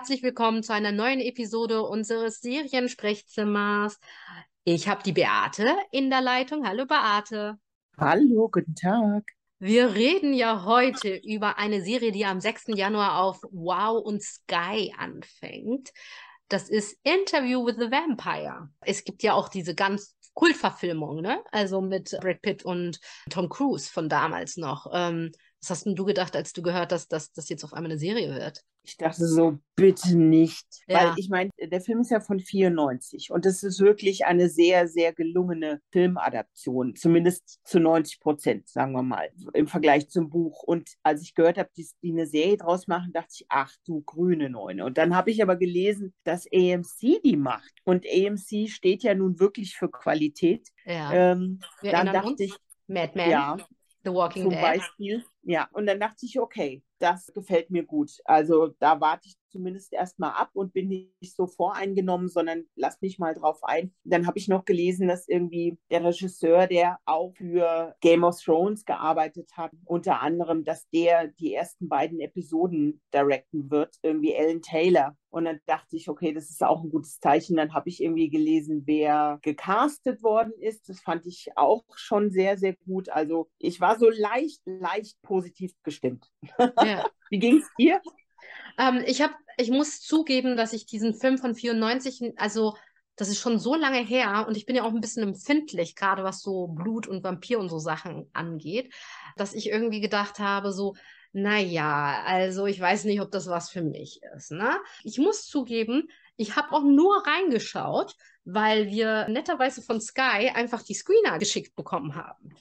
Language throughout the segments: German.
herzlich willkommen zu einer neuen Episode unseres Seriensprechzimmers. Ich habe die Beate in der Leitung. Hallo Beate. Hallo, guten Tag. Wir reden ja heute über eine Serie, die am 6. Januar auf Wow und Sky anfängt. Das ist Interview with the Vampire. Es gibt ja auch diese ganz Kultverfilmung, ne? Also mit Brad Pitt und Tom Cruise von damals noch. Ähm, was hast denn du gedacht, als du gehört hast, dass das jetzt auf einmal eine Serie wird? Ich dachte so, bitte nicht. Ja. Weil ich meine, der Film ist ja von 94 und es ist wirklich eine sehr, sehr gelungene Filmadaption. Zumindest zu 90 Prozent, sagen wir mal, im Vergleich zum Buch. Und als ich gehört habe, dass die eine Serie draus machen, dachte ich, ach du grüne Neune. Und dann habe ich aber gelesen, dass AMC die macht. Und AMC steht ja nun wirklich für Qualität. Ja. Ähm, dann dachte uns. ich, Mad Men, ja, The Walking zum Dead. Beispiel. Ja, und dann dachte ich, okay, das gefällt mir gut. Also da warte ich zumindest erstmal ab und bin nicht so voreingenommen, sondern lass mich mal drauf ein. Dann habe ich noch gelesen, dass irgendwie der Regisseur, der auch für Game of Thrones gearbeitet hat, unter anderem, dass der die ersten beiden Episoden directen wird, irgendwie Alan Taylor. Und dann dachte ich, okay, das ist auch ein gutes Zeichen. Dann habe ich irgendwie gelesen, wer gecastet worden ist. Das fand ich auch schon sehr, sehr gut. Also ich war so leicht, leicht positiv gestimmt. Ja. Wie ging es dir? Ähm, ich habe, ich muss zugeben, dass ich diesen Film von 94, also das ist schon so lange her und ich bin ja auch ein bisschen empfindlich, gerade was so Blut und Vampir und so Sachen angeht, dass ich irgendwie gedacht habe, so, naja, also ich weiß nicht, ob das was für mich ist, ne? Ich muss zugeben, ich habe auch nur reingeschaut, weil wir netterweise von Sky einfach die Screener geschickt bekommen haben.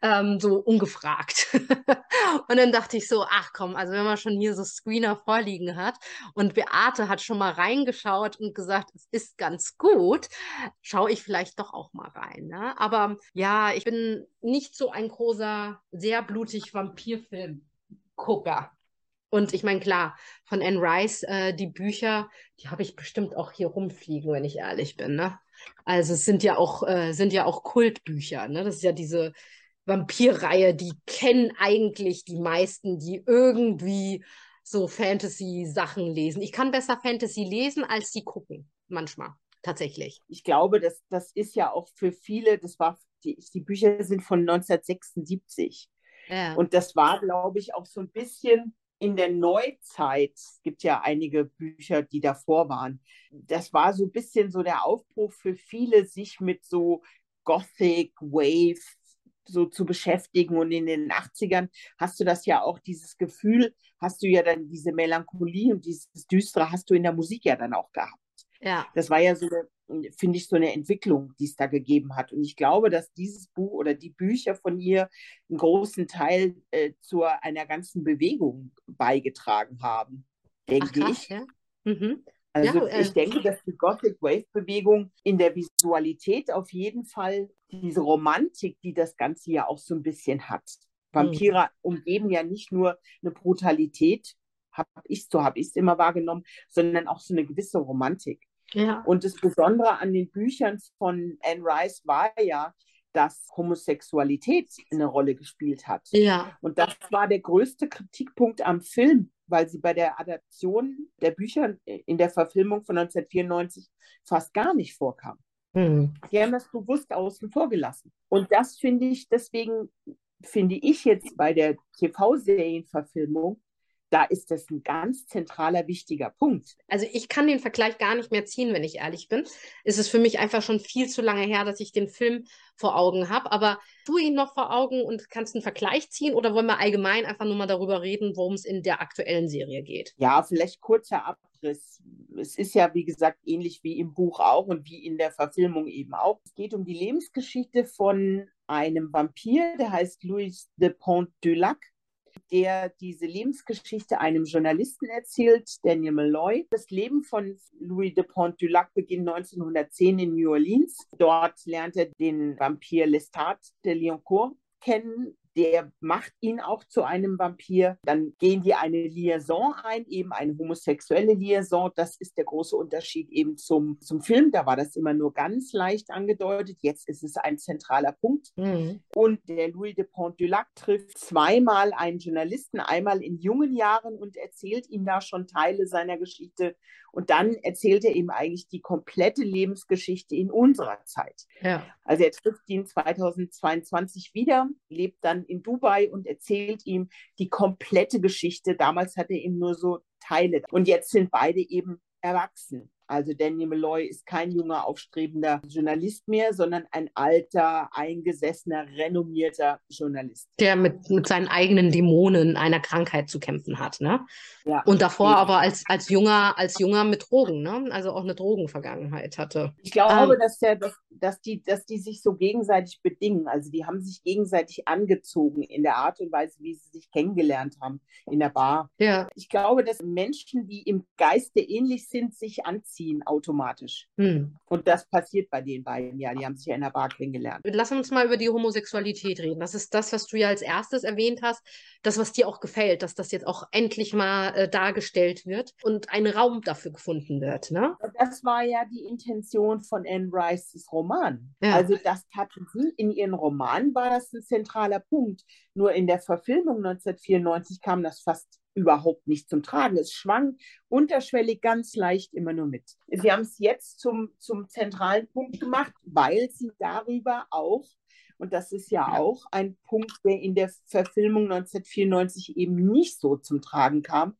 Ähm, so ungefragt. und dann dachte ich so, ach komm, also wenn man schon hier so Screener vorliegen hat und Beate hat schon mal reingeschaut und gesagt, es ist ganz gut, schaue ich vielleicht doch auch mal rein. Ne? Aber ja, ich bin nicht so ein großer, sehr blutig Vampirfilm-Gucker. Und ich meine, klar, von Anne Rice, äh, die Bücher, die habe ich bestimmt auch hier rumfliegen, wenn ich ehrlich bin, ne? Also es sind ja auch, äh, sind ja auch Kultbücher, ne? Das ist ja diese Vampirreihe, die kennen eigentlich die meisten, die irgendwie so Fantasy-Sachen lesen. Ich kann besser Fantasy lesen, als sie gucken, manchmal, tatsächlich. Ich glaube, das, das ist ja auch für viele, das war, die, die Bücher sind von 1976. Ja. Und das war, glaube ich, auch so ein bisschen in der Neuzeit. Es gibt ja einige Bücher, die davor waren. Das war so ein bisschen so der Aufbruch für viele, sich mit so Gothic, Wave so zu beschäftigen. Und in den 80ern hast du das ja auch, dieses Gefühl, hast du ja dann diese Melancholie und dieses Düstere hast du in der Musik ja dann auch gehabt. ja. Das war ja so eine, finde ich, so eine Entwicklung, die es da gegeben hat. Und ich glaube, dass dieses Buch oder die Bücher von ihr einen großen Teil äh, zu einer ganzen Bewegung beigetragen haben, Ach denke krass, ich. ja. Mhm. Also Ja, äh, ich denke, dass die Gothic Wave Bewegung in der Visualität auf jeden Fall diese Romantik, die das Ganze ja auch so ein bisschen hat. Vampire umgeben ja nicht nur eine Brutalität, habe ich so habe ich es immer wahrgenommen, sondern auch so eine gewisse Romantik. Ja. Und das Besondere an den Büchern von Anne Rice war ja, dass Homosexualität eine Rolle gespielt hat. Ja. Und das war der größte Kritikpunkt am Film, weil sie bei der Adaption der Bücher in der Verfilmung von 1994 fast gar nicht vorkam. Hm. Die haben das bewusst außen vor gelassen. Und das finde ich, deswegen finde ich jetzt bei der TV-Serienverfilmung, da ist das ein ganz zentraler, wichtiger Punkt. Also ich kann den Vergleich gar nicht mehr ziehen, wenn ich ehrlich bin. Es ist für mich einfach schon viel zu lange her, dass ich den Film vor Augen habe. Aber du ihn noch vor Augen und kannst einen Vergleich ziehen oder wollen wir allgemein einfach nur mal darüber reden, worum es in der aktuellen Serie geht? Ja, vielleicht kurzer Abriss. Es ist ja, wie gesagt, ähnlich wie im Buch auch und wie in der Verfilmung eben auch. Es geht um die Lebensgeschichte von einem Vampir, der heißt Louis de Pont du Lac, der diese Lebensgeschichte einem Journalisten erzählt, Daniel Malloy. Das Leben von Louis de Pont du Lac beginnt 1910 in New Orleans. Dort lernt er den Vampir Lestat de Lioncourt kennen, der macht ihn auch zu einem Vampir. Dann gehen die eine Liaison ein, eben eine homosexuelle Liaison. Das ist der große Unterschied eben zum, zum Film. Da war das immer nur ganz leicht angedeutet. Jetzt ist es ein zentraler Punkt. Mhm. Und der Louis de Pont-du-Lac trifft zweimal einen Journalisten, einmal in jungen Jahren und erzählt ihm da schon Teile seiner Geschichte. Und dann erzählt er ihm eigentlich die komplette Lebensgeschichte in unserer Zeit. Ja. Also er trifft ihn 2022 wieder, lebt dann in Dubai und erzählt ihm die komplette Geschichte. Damals hat er ihm nur so Teile. Und jetzt sind beide eben erwachsen. Also Danny Malloy ist kein junger, aufstrebender Journalist mehr, sondern ein alter, eingesessener, renommierter Journalist. Der mit, mit seinen eigenen Dämonen einer Krankheit zu kämpfen hat, ne? Ja, Und davor eben. aber als, als junger, als junger mit Drogen, ne? Also auch eine Drogenvergangenheit hatte. Ich glaube, ähm, dass, der, dass, die, dass die sich so gegenseitig bedingen. Also die haben sich gegenseitig angezogen in der Art und Weise, wie sie sich kennengelernt haben in der Bar. Ja. Ich glaube, dass Menschen, die im Geiste ähnlich sind, sich anziehen anziehen automatisch. Hm. Und das passiert bei den beiden, ja. Die haben sich ja in der Bar kennengelernt. Lass uns mal über die Homosexualität reden. Das ist das, was du ja als erstes erwähnt hast. Das, was dir auch gefällt, dass das jetzt auch endlich mal äh, dargestellt wird und ein Raum dafür gefunden wird. Ne? Das war ja die Intention von Anne Rices Roman. Ja. Also das hatten sie in ihren Roman, war das ein zentraler Punkt. Nur in der Verfilmung 1994 kam das fast überhaupt nicht zum Tragen. Es schwang unterschwellig ganz leicht immer nur mit. Sie haben es jetzt zum, zum zentralen Punkt gemacht, weil sie darüber auch, und das ist ja auch ein Punkt, der in der Verfilmung 1994 eben nicht so zum Tragen kam,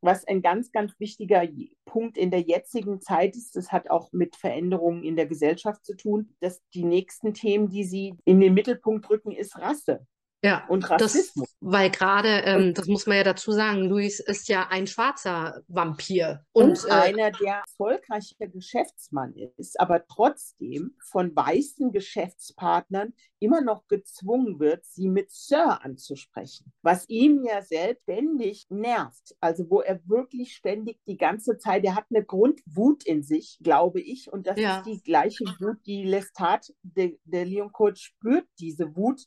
was ein ganz, ganz wichtiger Punkt in der jetzigen Zeit ist, das hat auch mit Veränderungen in der Gesellschaft zu tun, dass die nächsten Themen, die sie in den Mittelpunkt rücken, ist Rasse. Ja, und Rassismus. Das, weil gerade, ähm, das muss man ja dazu sagen, Luis ist ja ein schwarzer Vampir. Und, und äh, einer, der erfolgreicher Geschäftsmann ist, aber trotzdem von weißen Geschäftspartnern immer noch gezwungen wird, sie mit Sir anzusprechen. Was ihm ja selbstständig nervt. Also wo er wirklich ständig die ganze Zeit, er hat eine Grundwut in sich, glaube ich. Und das ja. ist die gleiche Wut, die Lestat, der, der Leon Coach spürt diese Wut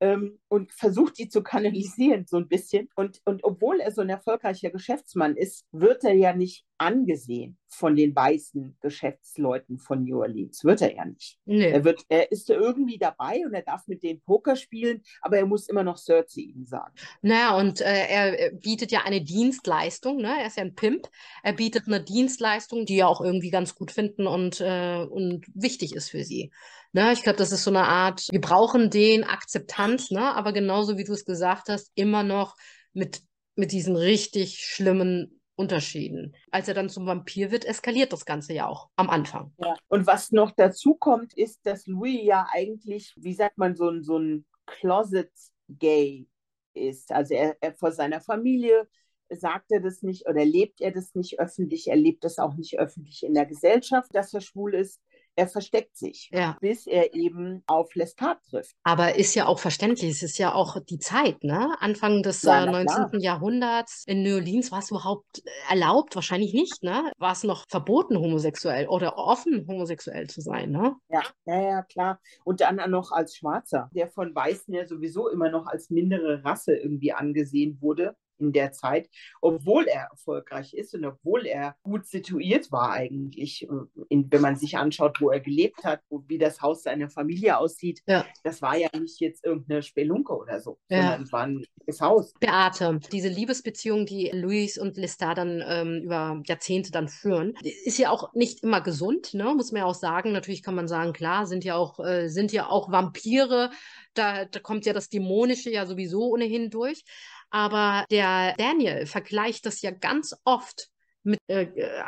ähm, und versucht, die zu kanalisieren so ein bisschen. Und, und obwohl er so ein erfolgreicher Geschäftsmann ist, wird er ja nicht angesehen von den weißen Geschäftsleuten von New Orleans. Wird er ja nicht. Nee. Er, wird, er ist irgendwie dabei und er darf mit denen Poker spielen, aber er muss immer noch Sir zu ihnen sagen. Naja, und äh, er bietet ja eine Dienstleistung. Ne? Er ist ja ein Pimp. Er bietet eine Dienstleistung, die er auch irgendwie ganz gut finden und, äh, und wichtig ist für sie. Ne? Ich glaube, das ist so eine Art, wir brauchen den Akzeptanz, ne? aber genauso wie du es gesagt hast, immer noch mit, mit diesen richtig schlimmen Unterschieden. Als er dann zum Vampir wird, eskaliert das Ganze ja auch am Anfang. Ja. Und was noch dazu kommt, ist, dass Louis ja eigentlich, wie sagt man, so ein, so ein Closet-Gay ist. Also er, er vor seiner Familie sagt er das nicht oder lebt er das nicht öffentlich, er lebt das auch nicht öffentlich in der Gesellschaft, dass er schwul ist er versteckt sich, ja. bis er eben auf Lestat trifft. Aber ist ja auch verständlich, es ist ja auch die Zeit, ne? Anfang des ja, äh, 19. Klar. Jahrhunderts in New Orleans war es überhaupt erlaubt? Wahrscheinlich nicht, ne? War es noch verboten, homosexuell oder offen homosexuell zu sein, ne? Ja, ja, ja, klar. Und dann noch als Schwarzer, der von Weißen ja sowieso immer noch als mindere Rasse irgendwie angesehen wurde in der Zeit, obwohl er erfolgreich ist und obwohl er gut situiert war eigentlich, äh, in, wenn man sich anschaut, wo er gelebt hat, wo, wie das Haus seiner Familie aussieht. Ja. Das war ja nicht jetzt irgendeine Spelunke oder so, ja. sondern es war ein Haus. Beate, diese Liebesbeziehung, die Luis und Lestat dann ähm, über Jahrzehnte dann führen, ist ja auch nicht immer gesund, ne? muss man ja auch sagen. Natürlich kann man sagen, klar, sind ja auch, äh, sind ja auch Vampire, da, da kommt ja das Dämonische ja sowieso ohnehin durch. Aber der Daniel vergleicht das ja ganz oft mit äh,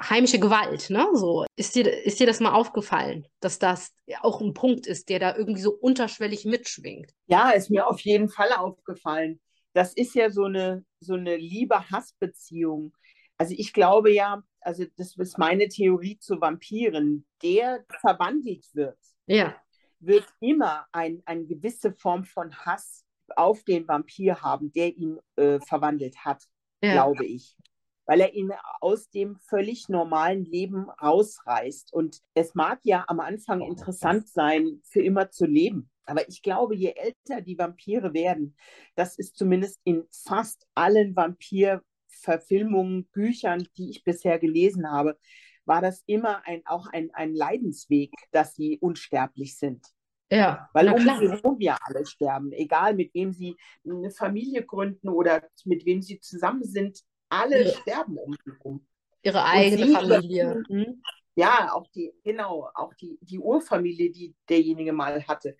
heimischer Gewalt, ne? So ist dir ist dir das mal aufgefallen, dass das auch ein Punkt ist, der da irgendwie so unterschwellig mitschwingt? Ja, ist mir auf jeden Fall aufgefallen. Das ist ja so eine so eine Liebe-Hass-Beziehung. Also ich glaube ja, also das ist meine Theorie zu Vampiren, der verwandelt wird. Ja. Wird immer ein, eine gewisse Form von Hass auf den Vampir haben, der ihn äh, verwandelt hat, ja. glaube ich. Weil er ihn aus dem völlig normalen Leben rausreißt. Und es mag ja am Anfang interessant sein, für immer zu leben. Aber ich glaube, je älter die Vampire werden, das ist zumindest in fast allen Vampir-Verfilmungen, Büchern, die ich bisher gelesen habe, war das immer ein, auch ein, ein Leidensweg, dass sie unsterblich sind. Ja, weil um sie herum ja alle sterben, egal mit wem sie eine Familie gründen oder mit wem sie zusammen sind, alle ja. sterben um sie herum. Ihre eigene Familie. Hm? Ja, auch die, genau, auch die, die Urfamilie, die derjenige mal hatte.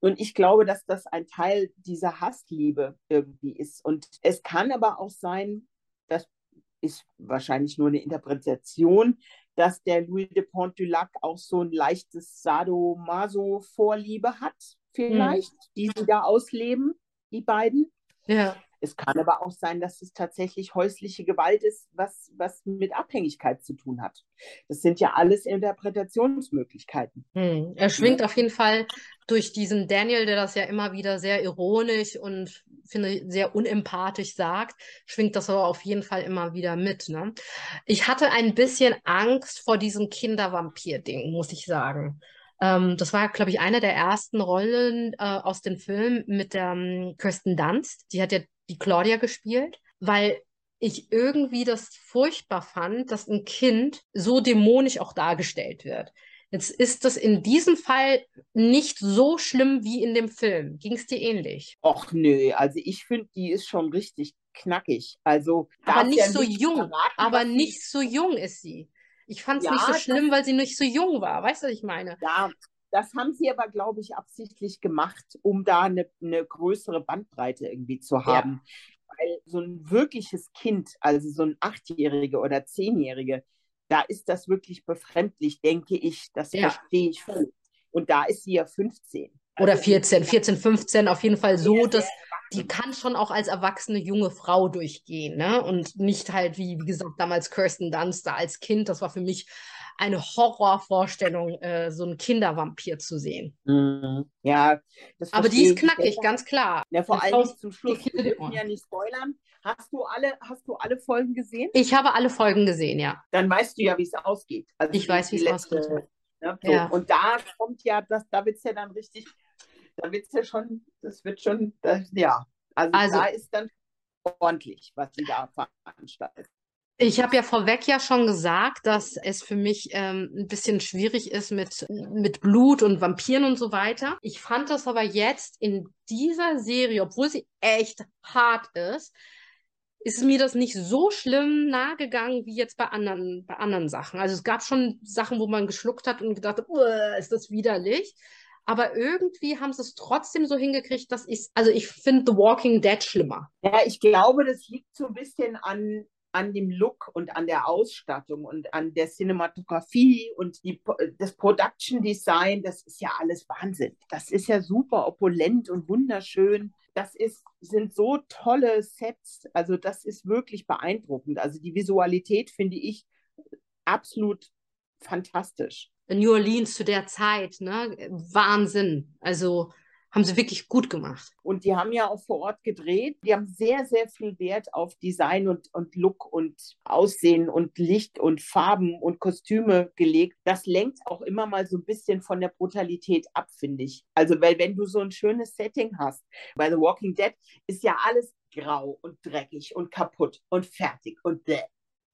Und ich glaube, dass das ein Teil dieser Hassliebe irgendwie ist. Und es kann aber auch sein, das ist wahrscheinlich nur eine Interpretation, dass der Louis de Pont-du-Lac auch so ein leichtes Sado-Maso-Vorliebe hat, vielleicht, mhm. die sie da ausleben, die beiden. Ja. Es kann aber auch sein, dass es tatsächlich häusliche Gewalt ist, was, was mit Abhängigkeit zu tun hat. Das sind ja alles Interpretationsmöglichkeiten. Hm. Er schwingt auf jeden Fall durch diesen Daniel, der das ja immer wieder sehr ironisch und finde sehr unempathisch sagt, schwingt das aber auf jeden Fall immer wieder mit. Ne? Ich hatte ein bisschen Angst vor diesem Kindervampir-Ding, muss ich sagen. Ähm, das war, glaube ich, eine der ersten Rollen äh, aus dem Film mit der ähm, Kirsten Dunst. Die hat ja die Claudia gespielt, weil ich irgendwie das furchtbar fand, dass ein Kind so dämonisch auch dargestellt wird. Jetzt ist das in diesem Fall nicht so schlimm wie in dem Film. Ging es dir ähnlich? Och nö, also ich finde, die ist schon richtig knackig. Also aber nicht ja so nicht jung. Verraten, aber nicht so jung ist sie. Ich fand es ja, nicht so schlimm, weil sie nicht so jung war. Weißt du, was ich meine? Ja, das haben sie aber, glaube ich, absichtlich gemacht, um da eine, eine größere Bandbreite irgendwie zu haben. Ja. Weil so ein wirkliches Kind, also so ein Achtjährige oder Zehnjährige, da ist das wirklich befremdlich, denke ich. Das ja. verstehe ich voll. Und da ist sie ja 15. Oder 14, 14, 15, auf jeden Fall so, dass die kann schon auch als erwachsene junge Frau durchgehen, ne? Und nicht halt, wie, wie gesagt, damals Kirsten Dunst da als Kind. Das war für mich eine Horrorvorstellung, äh, so einen Kindervampir zu sehen. Mhm. Ja, aber die ist knackig, ganz klar. Ja, vor allem zum Schluss. Wir dürfen ja nicht spoilern. Hast du, alle, hast du alle Folgen gesehen? Ich habe alle Folgen gesehen, ja. Dann weißt du ja, wie es ausgeht. Also ich weiß, wie es ausgeht. Ne, so. ja. Und da kommt ja, das, da wird es ja dann richtig, da wird es ja schon, das wird schon, das, ja. Also, also da ist dann ordentlich, was sie da veranstaltet. Ich habe ja vorweg ja schon gesagt, dass es für mich ähm, ein bisschen schwierig ist mit, mit Blut und Vampiren und so weiter. Ich fand das aber jetzt in dieser Serie, obwohl sie echt hart ist, ist mir das nicht so schlimm nahegegangen wie jetzt bei anderen, bei anderen Sachen. Also es gab schon Sachen, wo man geschluckt hat und gedacht hat, ist das widerlich. Aber irgendwie haben sie es trotzdem so hingekriegt, dass ich, also ich finde The Walking Dead schlimmer. Ja, ich glaube, das liegt so ein bisschen an an dem Look und an der Ausstattung und an der Cinematografie und die, das Production Design, das ist ja alles Wahnsinn. Das ist ja super opulent und wunderschön. Das ist, sind so tolle Sets. Also das ist wirklich beeindruckend. Also die Visualität finde ich absolut fantastisch. New Orleans zu der Zeit, ne? Wahnsinn. Also haben sie wirklich gut gemacht. Und die haben ja auch vor Ort gedreht. Die haben sehr, sehr viel Wert auf Design und, und Look und Aussehen und Licht und Farben und Kostüme gelegt. Das lenkt auch immer mal so ein bisschen von der Brutalität ab, finde ich. Also, weil wenn du so ein schönes Setting hast, bei The Walking Dead ist ja alles grau und dreckig und kaputt und fertig und bläh.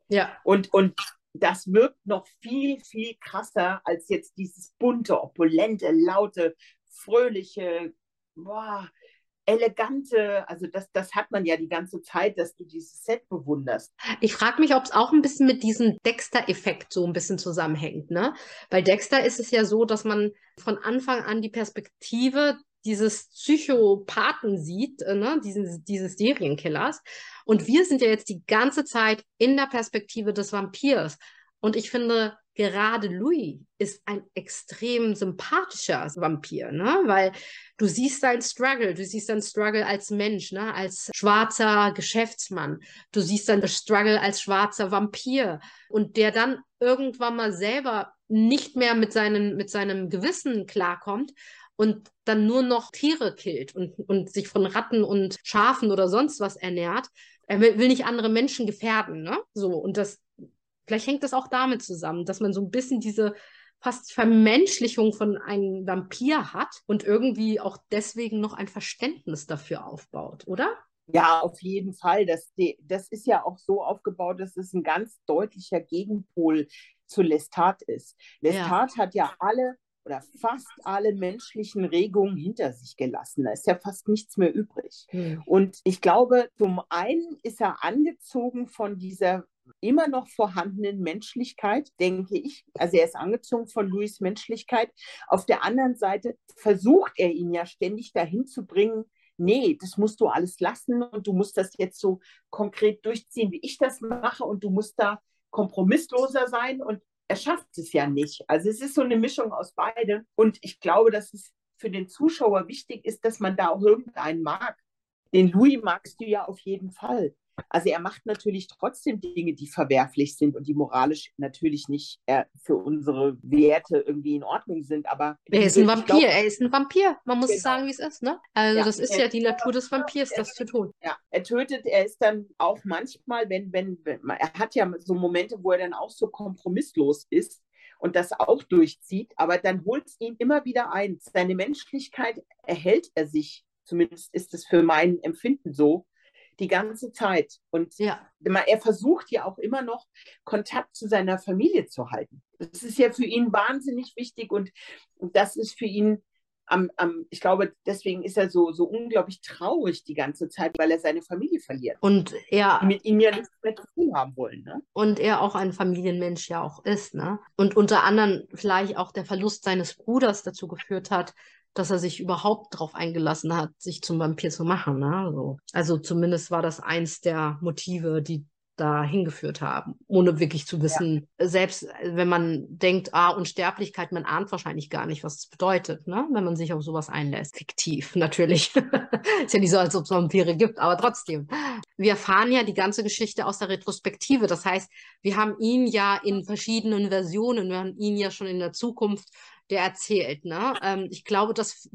Ja. Und, und das wirkt noch viel, viel krasser als jetzt dieses bunte, opulente, laute, fröhliche, boah, elegante, also das, das hat man ja die ganze Zeit, dass du dieses Set bewunderst. Ich frage mich, ob es auch ein bisschen mit diesem Dexter-Effekt so ein bisschen zusammenhängt, ne? Bei Dexter ist es ja so, dass man von Anfang an die Perspektive dieses Psychopathen sieht, äh, ne, dieses, dieses Serienkillers. Und wir sind ja jetzt die ganze Zeit in der Perspektive des Vampirs. Und ich finde, gerade Louis ist ein extrem sympathischer Vampir, ne? Weil du siehst seinen Struggle, du siehst seinen Struggle als Mensch, ne? Als schwarzer Geschäftsmann. Du siehst seinen Struggle als schwarzer Vampir und der dann irgendwann mal selber nicht mehr mit, seinen, mit seinem Gewissen klarkommt und dann nur noch Tiere killt und, und sich von Ratten und Schafen oder sonst was ernährt. Er will, will nicht andere Menschen gefährden, ne? So, und das Vielleicht hängt das auch damit zusammen, dass man so ein bisschen diese fast Vermenschlichung von einem Vampir hat und irgendwie auch deswegen noch ein Verständnis dafür aufbaut, oder? Ja, auf jeden Fall. Das, das ist ja auch so aufgebaut, dass es ein ganz deutlicher Gegenpol zu Lestat ist. Lestat ja. hat ja alle oder fast alle menschlichen Regungen hinter sich gelassen. Da ist ja fast nichts mehr übrig. Mhm. Und ich glaube, zum einen ist er angezogen von dieser immer noch vorhandenen Menschlichkeit, denke ich. Also er ist angezogen von Louis Menschlichkeit. Auf der anderen Seite versucht er ihn ja ständig dahin zu bringen, nee, das musst du alles lassen und du musst das jetzt so konkret durchziehen, wie ich das mache und du musst da kompromissloser sein und er schafft es ja nicht. Also es ist so eine Mischung aus beidem. Und ich glaube, dass es für den Zuschauer wichtig ist, dass man da auch irgendeinen mag. Den Louis magst du ja auf jeden Fall. Also er macht natürlich trotzdem Dinge, die verwerflich sind und die moralisch natürlich nicht äh, für unsere Werte irgendwie in Ordnung sind. Aber er ist ein Vampir, glaub, er ist ein Vampir. Man muss genau. sagen, wie es ist, ne? Also ja, das ist ja die Natur des Vampirs, das zu tun. Ja, er tötet, er ist dann auch manchmal, wenn, wenn, wenn er hat ja so Momente, wo er dann auch so kompromisslos ist und das auch durchzieht, aber dann holt es ihn immer wieder ein. Seine Menschlichkeit erhält er sich, zumindest ist es für mein Empfinden so, die ganze Zeit. Und ja. er versucht ja auch immer noch Kontakt zu seiner Familie zu halten. Das ist ja für ihn wahnsinnig wichtig und, das ist für ihn am, am, ich glaube, deswegen ist er so, so unglaublich traurig die ganze Zeit, weil er seine Familie verliert. Und er. Die mit ihm ja nichts mehr zu tun haben wollen. Ne? Und er auch ein Familienmensch ja auch ist. Ne? Und unter anderem vielleicht auch der Verlust seines Bruders dazu geführt hat, dass er sich überhaupt darauf eingelassen hat, sich zum Vampir zu machen. Ne? So. Also zumindest war das eins der Motive, die da hingeführt haben, ohne wirklich zu wissen, ja. selbst wenn man denkt, ah, Unsterblichkeit, man ahnt wahrscheinlich gar nicht, was es bedeutet, ne? wenn man sich auf sowas einlässt. Fiktiv, natürlich. Ist ja nicht so, als ob es Vampire gibt, aber trotzdem. Wir erfahren ja die ganze Geschichte aus der Retrospektive. Das heißt, wir haben ihn ja in verschiedenen Versionen, wir haben ihn ja schon in der Zukunft der erzählt. Ne? Ähm, ich glaube, das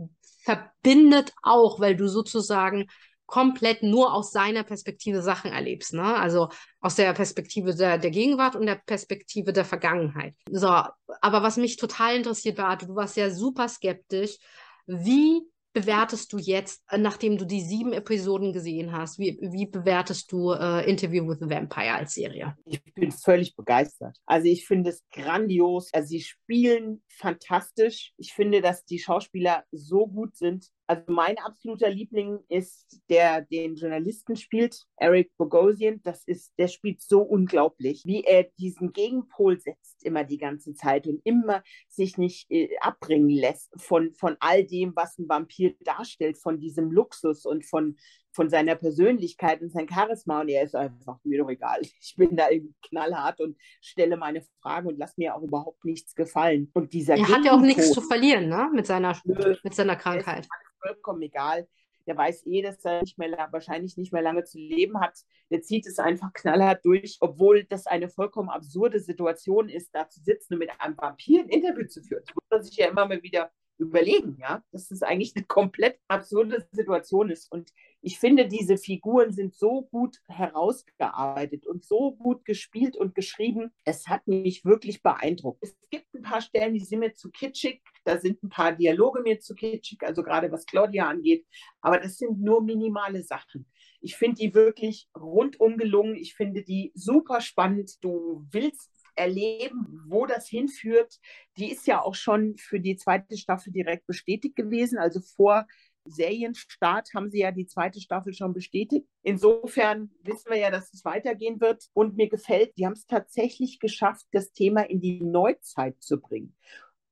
verbindet auch, weil du sozusagen komplett nur aus seiner Perspektive Sachen erlebst. Ne? Also aus der Perspektive der, der Gegenwart und der Perspektive der Vergangenheit. So, aber was mich total interessiert war, du warst ja super skeptisch. Wie bewertest du jetzt, äh, nachdem du die sieben Episoden gesehen hast, wie, wie bewertest du äh, Interview with the Vampire als Serie? Ich bin völlig begeistert. Also ich finde es grandios. Also sie spielen fantastisch. Ich finde, dass die Schauspieler so gut sind. Also mein absoluter Liebling ist der, den Journalisten spielt, Eric Bogosian. Das ist, der spielt so unglaublich, wie er diesen Gegenpol setzt immer die ganze Zeit und immer sich nicht äh, abbringen lässt von, von all dem, was ein Vampir darstellt, von diesem Luxus und von, von seiner Persönlichkeit und sein Charisma und er ist einfach mir doch egal. Ich bin da irgendwie knallhart und stelle meine Fragen und lasse mir auch überhaupt nichts gefallen. Und dieser er hat ja auch nichts zu verlieren, ne? Mit seiner, mit seiner Krankheit vollkommen egal. Der weiß eh, dass er nicht mehr, wahrscheinlich nicht mehr lange zu leben hat. Der zieht es einfach knallhart durch, obwohl das eine vollkommen absurde Situation ist, da zu sitzen und mit einem Vampir ein Interview zu führen. Das muss man sich ja immer mal wieder überlegen, ja, dass das eigentlich eine komplett absurde Situation ist. Und ich finde, diese Figuren sind so gut herausgearbeitet und so gut gespielt und geschrieben. Es hat mich wirklich beeindruckt. Es gibt ein paar Stellen, die sind mir zu kitschig. Da sind ein paar Dialoge mir zu kitschig, also gerade was Claudia angeht. Aber das sind nur minimale Sachen. Ich finde die wirklich rundum gelungen. Ich finde die super spannend. Du willst erleben, wo das hinführt. Die ist ja auch schon für die zweite Staffel direkt bestätigt gewesen. Also vor Serienstart haben sie ja die zweite Staffel schon bestätigt. Insofern wissen wir ja, dass es weitergehen wird. Und mir gefällt, die haben es tatsächlich geschafft, das Thema in die Neuzeit zu bringen.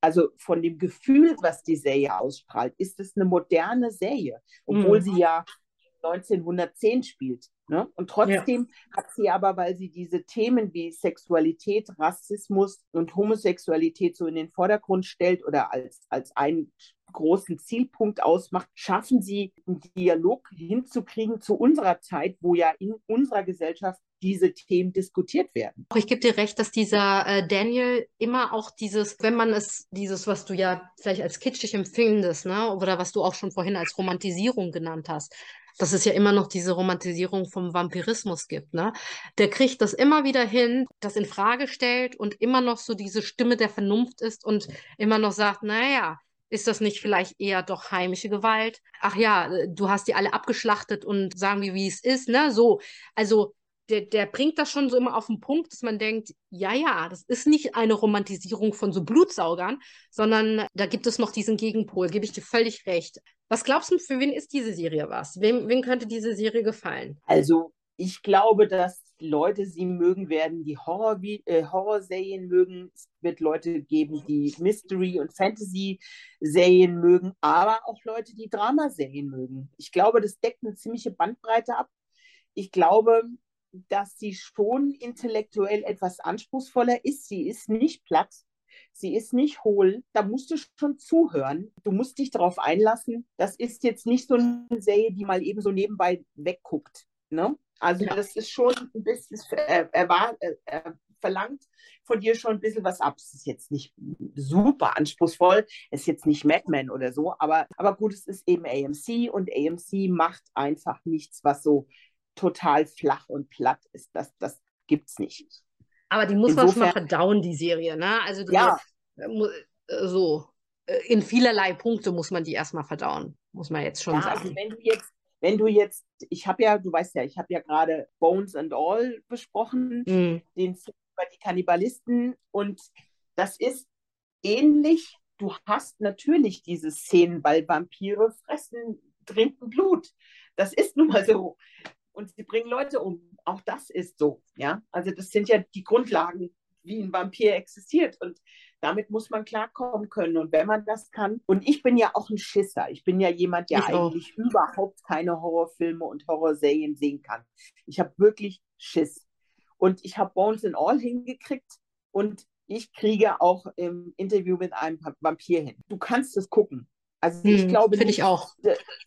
Also von dem Gefühl, was die Serie ausstrahlt, ist es eine moderne Serie, obwohl mhm. sie ja 1910 spielt. Ne? Und trotzdem ja. hat sie aber, weil sie diese Themen wie Sexualität, Rassismus und Homosexualität so in den Vordergrund stellt oder als, als einen großen Zielpunkt ausmacht, schaffen sie einen Dialog hinzukriegen zu unserer Zeit, wo ja in unserer Gesellschaft diese Themen diskutiert werden. Ich gebe dir recht, dass dieser äh, Daniel immer auch dieses, wenn man es, dieses, was du ja vielleicht als kitschig empfindest, ne, oder was du auch schon vorhin als Romantisierung genannt hast, dass es ja immer noch diese Romantisierung vom Vampirismus gibt, ne? Der kriegt das immer wieder hin, das in Frage stellt und immer noch so diese Stimme der Vernunft ist und immer noch sagt, naja, ist das nicht vielleicht eher doch heimische Gewalt? Ach ja, du hast die alle abgeschlachtet und sagen wir, wie es ist, ne? So. Also, der, der bringt das schon so immer auf den Punkt, dass man denkt, ja, ja, das ist nicht eine Romantisierung von so Blutsaugern, sondern da gibt es noch diesen Gegenpol, gebe ich dir völlig recht. Was glaubst du, für wen ist diese Serie was? Wem, wem könnte diese Serie gefallen? Also, ich glaube, dass Leute sie mögen werden, die Horror, äh, Horrorserien mögen. Es wird Leute geben, die Mystery- und Fantasy-Serien mögen, aber auch Leute, die Dramaserien mögen. Ich glaube, das deckt eine ziemliche Bandbreite ab. Ich glaube, dass sie schon intellektuell etwas anspruchsvoller ist. Sie ist nicht platt. Sie ist nicht hohl. Da musst du schon zuhören. Du musst dich darauf einlassen. Das ist jetzt nicht so eine Serie, die mal eben so nebenbei wegguckt. Ne? Also ja. das ist schon ein bisschen, er, er, war, er verlangt von dir schon ein bisschen was ab. Es ist jetzt nicht super anspruchsvoll, es ist jetzt nicht Mad Men oder so, aber, aber gut, es ist eben AMC und AMC macht einfach nichts, was so total flach und platt ist. Das, das es nicht. Aber die muss Insofern, man schon mal verdauen, die Serie, ne? Also die, ja. Äh, so äh, in vielerlei Punkte muss man die erstmal verdauen, muss man jetzt schon ja, sagen. Also wenn du jetzt, wenn du jetzt, ich habe ja, du weißt ja, ich habe ja gerade Bones and All besprochen, mhm. den Film über die Kannibalisten und das ist ähnlich. Du hast natürlich diese Szenen, weil Vampire fressen, trinken Blut. Das ist nun mal so und sie bringen Leute um. Auch das ist so, ja. Also das sind ja die Grundlagen, wie ein Vampir existiert und damit muss man klarkommen können. Und wenn man das kann, und ich bin ja auch ein Schisser, ich bin ja jemand, der ich eigentlich auch. überhaupt keine Horrorfilme und Horrorserien sehen kann. Ich habe wirklich Schiss. Und ich habe Bones and All hingekriegt und ich kriege auch im Interview mit einem Vampir hin. Du kannst es gucken. Also ich hm, glaube, finde ich auch.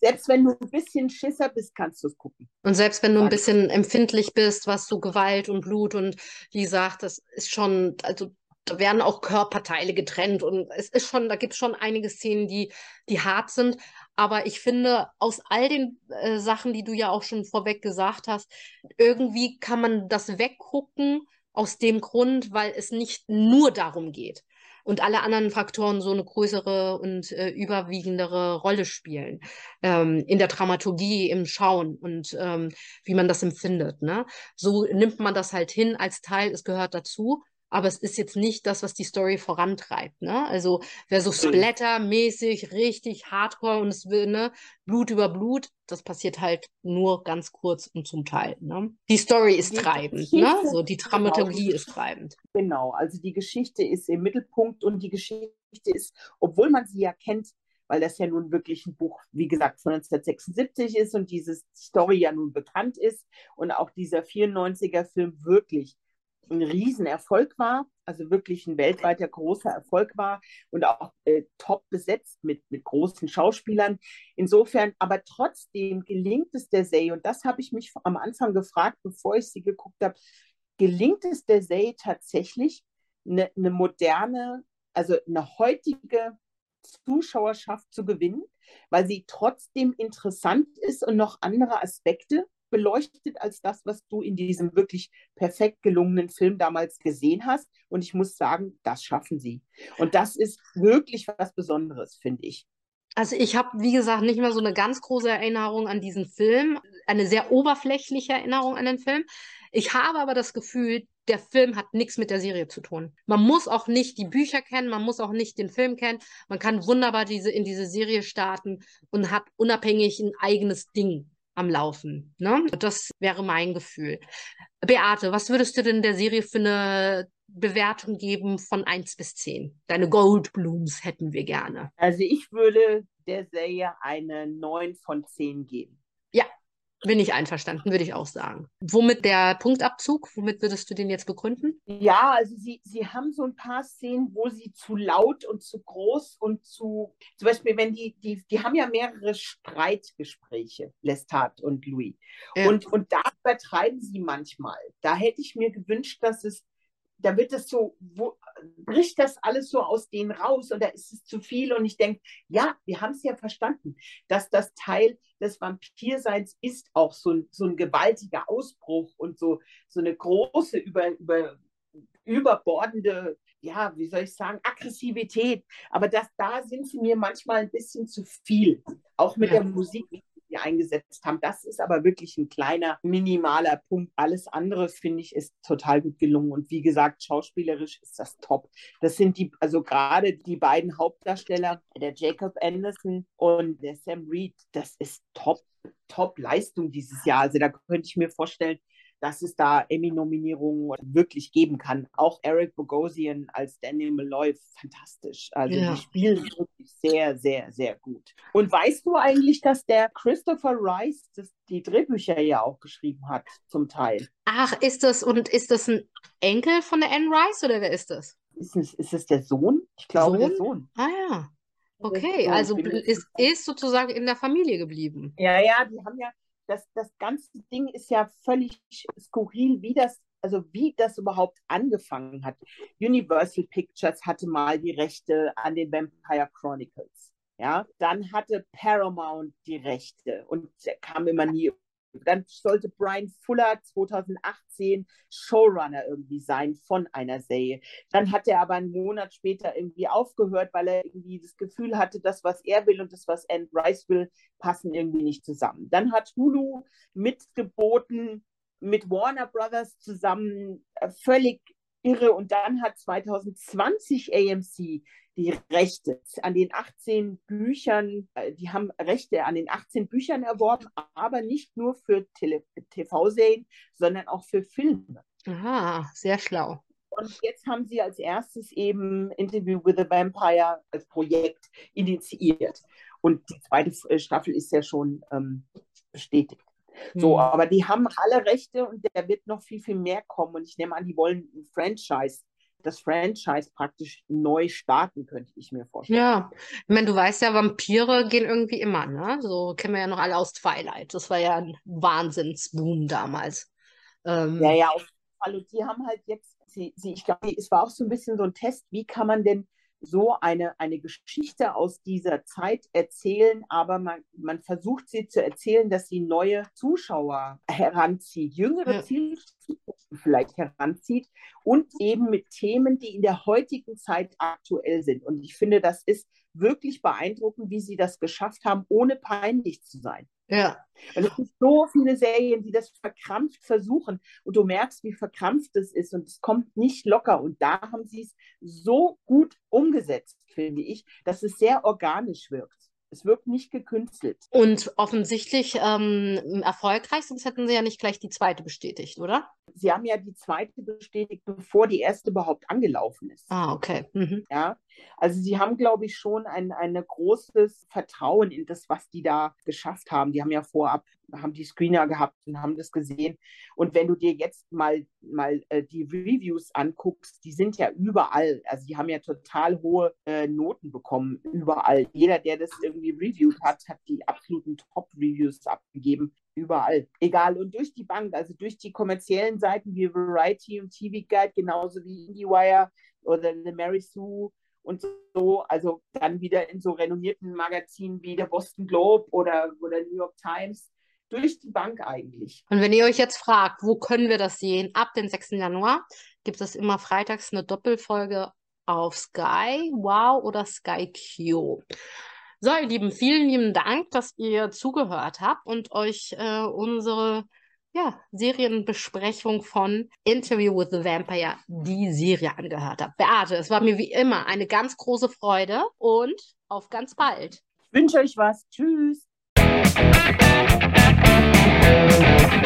Selbst wenn du ein bisschen Schisser bist, kannst du es gucken. Und selbst wenn du ein bisschen empfindlich bist, was so Gewalt und Blut und wie gesagt, das ist schon, also da werden auch Körperteile getrennt und es ist schon, da gibt es schon einige Szenen, die, die hart sind. Aber ich finde, aus all den äh, Sachen, die du ja auch schon vorweg gesagt hast, irgendwie kann man das weggucken aus dem Grund, weil es nicht nur darum geht und alle anderen Faktoren so eine größere und äh, überwiegendere Rolle spielen ähm, in der Dramaturgie, im Schauen und ähm, wie man das empfindet. Ne? So nimmt man das halt hin als Teil, es gehört dazu aber es ist jetzt nicht das, was die Story vorantreibt. Ne? Also wer so Splatter-mäßig richtig hardcore und es will, ne, Blut über Blut, das passiert halt nur ganz kurz und zum Teil. Ne? Die Story ist die treibend, ne? so die Dramaturgie genau. ist treibend. Genau, also die Geschichte ist im Mittelpunkt und die Geschichte ist, obwohl man sie ja kennt, weil das ja nun wirklich ein Buch, wie gesagt, von 1976 ist und diese Story ja nun bekannt ist und auch dieser 94er-Film wirklich ein Riesenerfolg war, also wirklich ein weltweiter großer Erfolg war und auch äh, top besetzt mit, mit großen Schauspielern. Insofern, aber trotzdem gelingt es der Serie, und das habe ich mich am Anfang gefragt, bevor ich sie geguckt habe, gelingt es der Serie tatsächlich, eine, eine moderne, also eine heutige Zuschauerschaft zu gewinnen, weil sie trotzdem interessant ist und noch andere Aspekte beleuchtet als das, was du in diesem wirklich perfekt gelungenen Film damals gesehen hast. Und ich muss sagen, das schaffen sie. Und das ist wirklich was Besonderes, finde ich. Also ich habe, wie gesagt, nicht mehr so eine ganz große Erinnerung an diesen Film, eine sehr oberflächliche Erinnerung an den Film. Ich habe aber das Gefühl, der Film hat nichts mit der Serie zu tun. Man muss auch nicht die Bücher kennen, man muss auch nicht den Film kennen. Man kann wunderbar diese, in diese Serie starten und hat unabhängig ein eigenes Ding am Laufen. Ne? Das wäre mein Gefühl. Beate, was würdest du denn der Serie für eine Bewertung geben von 1 bis 10? Deine Goldblooms hätten wir gerne. Also ich würde der Serie eine 9 von 10 geben. Ja, bin ich einverstanden, würde ich auch sagen. Womit der Punktabzug, womit würdest du den jetzt begründen? Ja, also sie, sie haben so ein paar Szenen, wo sie zu laut und zu groß und zu, zum Beispiel, wenn die, die, die haben ja mehrere Streitgespräche, Lestat und Louis. Ja. Und, und da übertreiben sie manchmal. Da hätte ich mir gewünscht, dass es da wird es so, wo, bricht das alles so aus denen raus und da ist es zu viel. Und ich denke, ja, wir haben es ja verstanden, dass das Teil des Vampirseins ist auch so ein, so ein gewaltiger Ausbruch und so, so eine große, über, über, überbordende, ja, wie soll ich sagen, Aggressivität. Aber das, da sind sie mir manchmal ein bisschen zu viel. Auch mit ja. der Musik, die eingesetzt haben. Das ist aber wirklich ein kleiner, minimaler Punkt. Alles andere, finde ich, ist total gut gelungen. Und wie gesagt, schauspielerisch ist das top. Das sind die, also gerade die beiden Hauptdarsteller, der Jacob Anderson und der Sam Reed, das ist top, top Leistung dieses Jahr. Also da könnte ich mir vorstellen, dass es da Emmy-Nominierungen wirklich geben kann. Auch Eric Bogosian als Daniel Malloy, fantastisch. Also ja. die spielen wirklich sehr, sehr, sehr gut. Und weißt du eigentlich, dass der Christopher Rice das, die Drehbücher ja auch geschrieben hat, zum Teil? Ach, ist das und ist das ein Enkel von der Anne Rice oder wer ist das? Ist es, ist es der Sohn? Ich glaube, Sohn? der Sohn. Ah ja. Okay, also ist, ist sozusagen in der Familie geblieben. Ja, ja, die haben ja, das, das ganze Ding ist ja völlig skurril, wie das, also wie das überhaupt angefangen hat. Universal Pictures hatte mal die Rechte an den Vampire Chronicles. Ja, dann hatte Paramount die Rechte und kam immer nie dann sollte Brian Fuller 2018 Showrunner irgendwie sein von einer Serie. Dann hat er aber einen Monat später irgendwie aufgehört, weil er irgendwie das Gefühl hatte, das, was er will und das, was Anne Rice will, passen irgendwie nicht zusammen. Dann hat Hulu mitgeboten, mit Warner Brothers zusammen, äh, völlig irre. Und dann hat 2020 AMC die Rechte an den 18 Büchern, äh, die haben Rechte an den 18 Büchern erworben, aber nicht nur für TV-Serien, sondern auch für Filme. Aha, sehr schlau. Und jetzt haben sie als erstes eben Interview with the Vampire als Projekt initiiert. Und die zweite äh, Staffel ist ja schon ähm, bestätigt. So, mhm. aber die haben alle Rechte und da wird noch viel, viel mehr kommen. Und ich nehme an, die wollen ein Franchise das Franchise praktisch neu starten, könnte ich mir vorstellen. Ja, ich meine, du weißt ja, Vampire gehen irgendwie immer, ne? So kennen wir ja noch alle aus Twilight. Das war ja ein Wahnsinnsboom damals. Ähm, ja, ja, auf jeden Fall. Und die haben halt jetzt, sie, sie, ich glaube, es war auch so ein bisschen so ein Test, wie kann man denn so eine, eine Geschichte aus dieser Zeit erzählen, aber man, man versucht sie zu erzählen, dass sie neue Zuschauer heranzieht, jüngere ja. Zielgruppen vielleicht heranzieht und eben mit Themen, die in der heutigen Zeit aktuell sind. Und ich finde, das ist wirklich beeindruckend, wie sie das geschafft haben, ohne peinlich zu sein. Ja. Und es gibt so viele Serien, die das verkrampft versuchen und du merkst, wie verkrampft es ist und es kommt nicht locker. Und da haben sie es so gut umgesetzt, finde ich, dass es sehr organisch wirkt. Es wirkt nicht gekünstelt. Und offensichtlich ähm, erfolgreich, sonst hätten sie ja nicht gleich die zweite bestätigt, oder? Sie haben ja die zweite bestätigt, bevor die erste überhaupt angelaufen ist. Ah, okay. Mhm. Ja, also sie haben, glaube ich, schon ein, ein großes Vertrauen in das, was die da geschafft haben. Die haben ja vorab, haben die Screener gehabt und haben das gesehen. Und wenn du dir jetzt mal, mal äh, die Reviews anguckst, die sind ja überall. Also die haben ja total hohe äh, Noten bekommen, überall. Jeder, der das irgendwie reviewed hat, hat die absoluten Top-Reviews abgegeben überall. Egal. Und durch die Bank, also durch die kommerziellen Seiten wie Variety und TV Guide, genauso wie IndieWire oder The Mary Sue und so, also dann wieder in so renommierten Magazinen wie der Boston Globe oder, oder New York Times, durch die Bank eigentlich. Und wenn ihr euch jetzt fragt, wo können wir das sehen? Ab dem 6. Januar gibt es immer freitags eine Doppelfolge auf Sky Wow oder Sky Q. So, ihr Lieben, vielen lieben Dank, dass ihr zugehört habt und euch äh, unsere ja, Serienbesprechung von Interview with the Vampire, die Serie angehört habe. Beate, es war mir wie immer eine ganz große Freude und auf ganz bald. Ich wünsche euch was. Tschüss. we